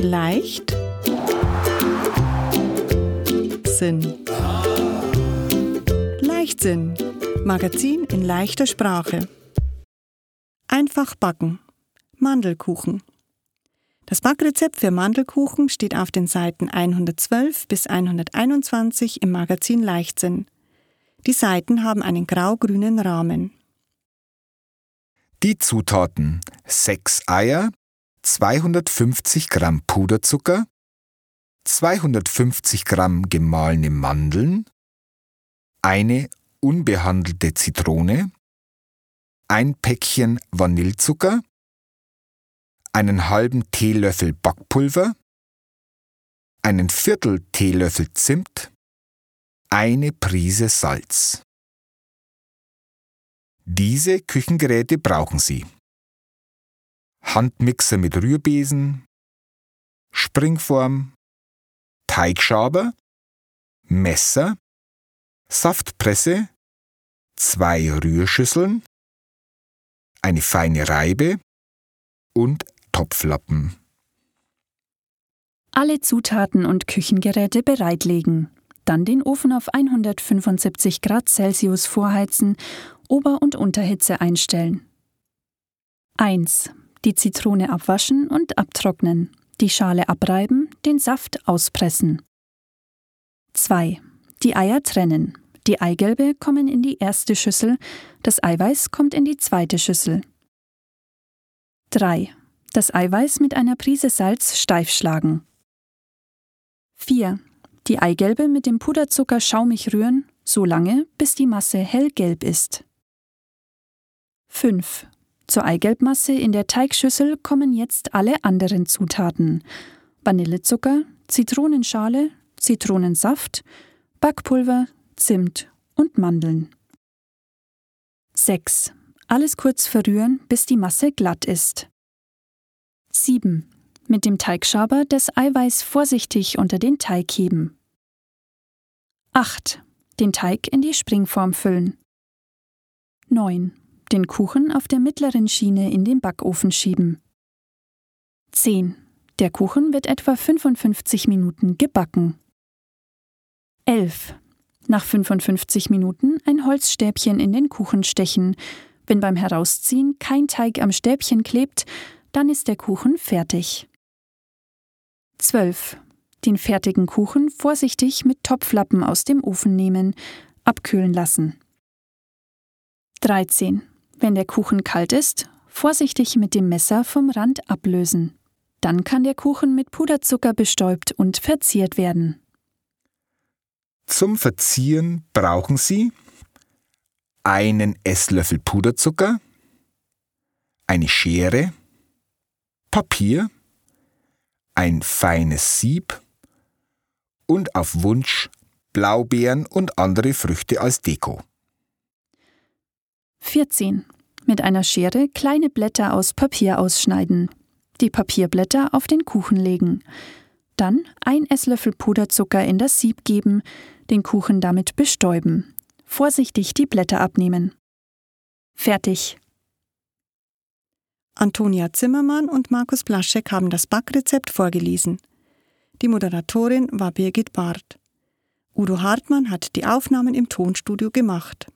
Leicht Sinn. Leichtsinn. Magazin in leichter Sprache. Einfach backen. Mandelkuchen. Das Backrezept für Mandelkuchen steht auf den Seiten 112 bis 121 im Magazin Leichtsinn. Die Seiten haben einen grau-grünen Rahmen. Die Zutaten: 6 Eier, 250 Gramm Puderzucker, 250 Gramm gemahlene Mandeln, eine unbehandelte Zitrone, ein Päckchen Vanillezucker, einen halben Teelöffel Backpulver, einen Viertel Teelöffel Zimt, eine Prise Salz. Diese Küchengeräte brauchen Sie. Handmixer mit Rührbesen, Springform, Teigschaber, Messer, Saftpresse, zwei Rührschüsseln, eine feine Reibe und Topflappen. Alle Zutaten und Küchengeräte bereitlegen. Dann den Ofen auf 175 Grad Celsius vorheizen, Ober- und Unterhitze einstellen. 1. Die Zitrone abwaschen und abtrocknen. Die Schale abreiben, den Saft auspressen. 2. Die Eier trennen. Die Eigelbe kommen in die erste Schüssel, das Eiweiß kommt in die zweite Schüssel. 3. Das Eiweiß mit einer Prise Salz steif schlagen. 4. Die Eigelbe mit dem Puderzucker schaumig rühren, so lange, bis die Masse hellgelb ist. 5. Zur Eigelbmasse in der Teigschüssel kommen jetzt alle anderen Zutaten: Vanillezucker, Zitronenschale, Zitronensaft, Backpulver, Zimt und Mandeln. 6. Alles kurz verrühren, bis die Masse glatt ist. 7. Mit dem Teigschaber das Eiweiß vorsichtig unter den Teig heben. 8. Den Teig in die Springform füllen. 9. Den Kuchen auf der mittleren Schiene in den Backofen schieben. 10. Der Kuchen wird etwa 55 Minuten gebacken. 11. Nach 55 Minuten ein Holzstäbchen in den Kuchen stechen. Wenn beim Herausziehen kein Teig am Stäbchen klebt, dann ist der Kuchen fertig. 12 den fertigen Kuchen vorsichtig mit Topflappen aus dem Ofen nehmen, abkühlen lassen. 13. Wenn der Kuchen kalt ist, vorsichtig mit dem Messer vom Rand ablösen. Dann kann der Kuchen mit Puderzucker bestäubt und verziert werden. Zum Verzieren brauchen Sie einen Esslöffel Puderzucker, eine Schere, Papier, ein feines Sieb, und auf Wunsch Blaubeeren und andere Früchte als Deko. 14. Mit einer Schere kleine Blätter aus Papier ausschneiden. Die Papierblätter auf den Kuchen legen. Dann ein Esslöffel Puderzucker in das Sieb geben, den Kuchen damit bestäuben. Vorsichtig die Blätter abnehmen. Fertig. Antonia Zimmermann und Markus Blaschek haben das Backrezept vorgelesen. Die Moderatorin war Birgit Barth. Udo Hartmann hat die Aufnahmen im Tonstudio gemacht.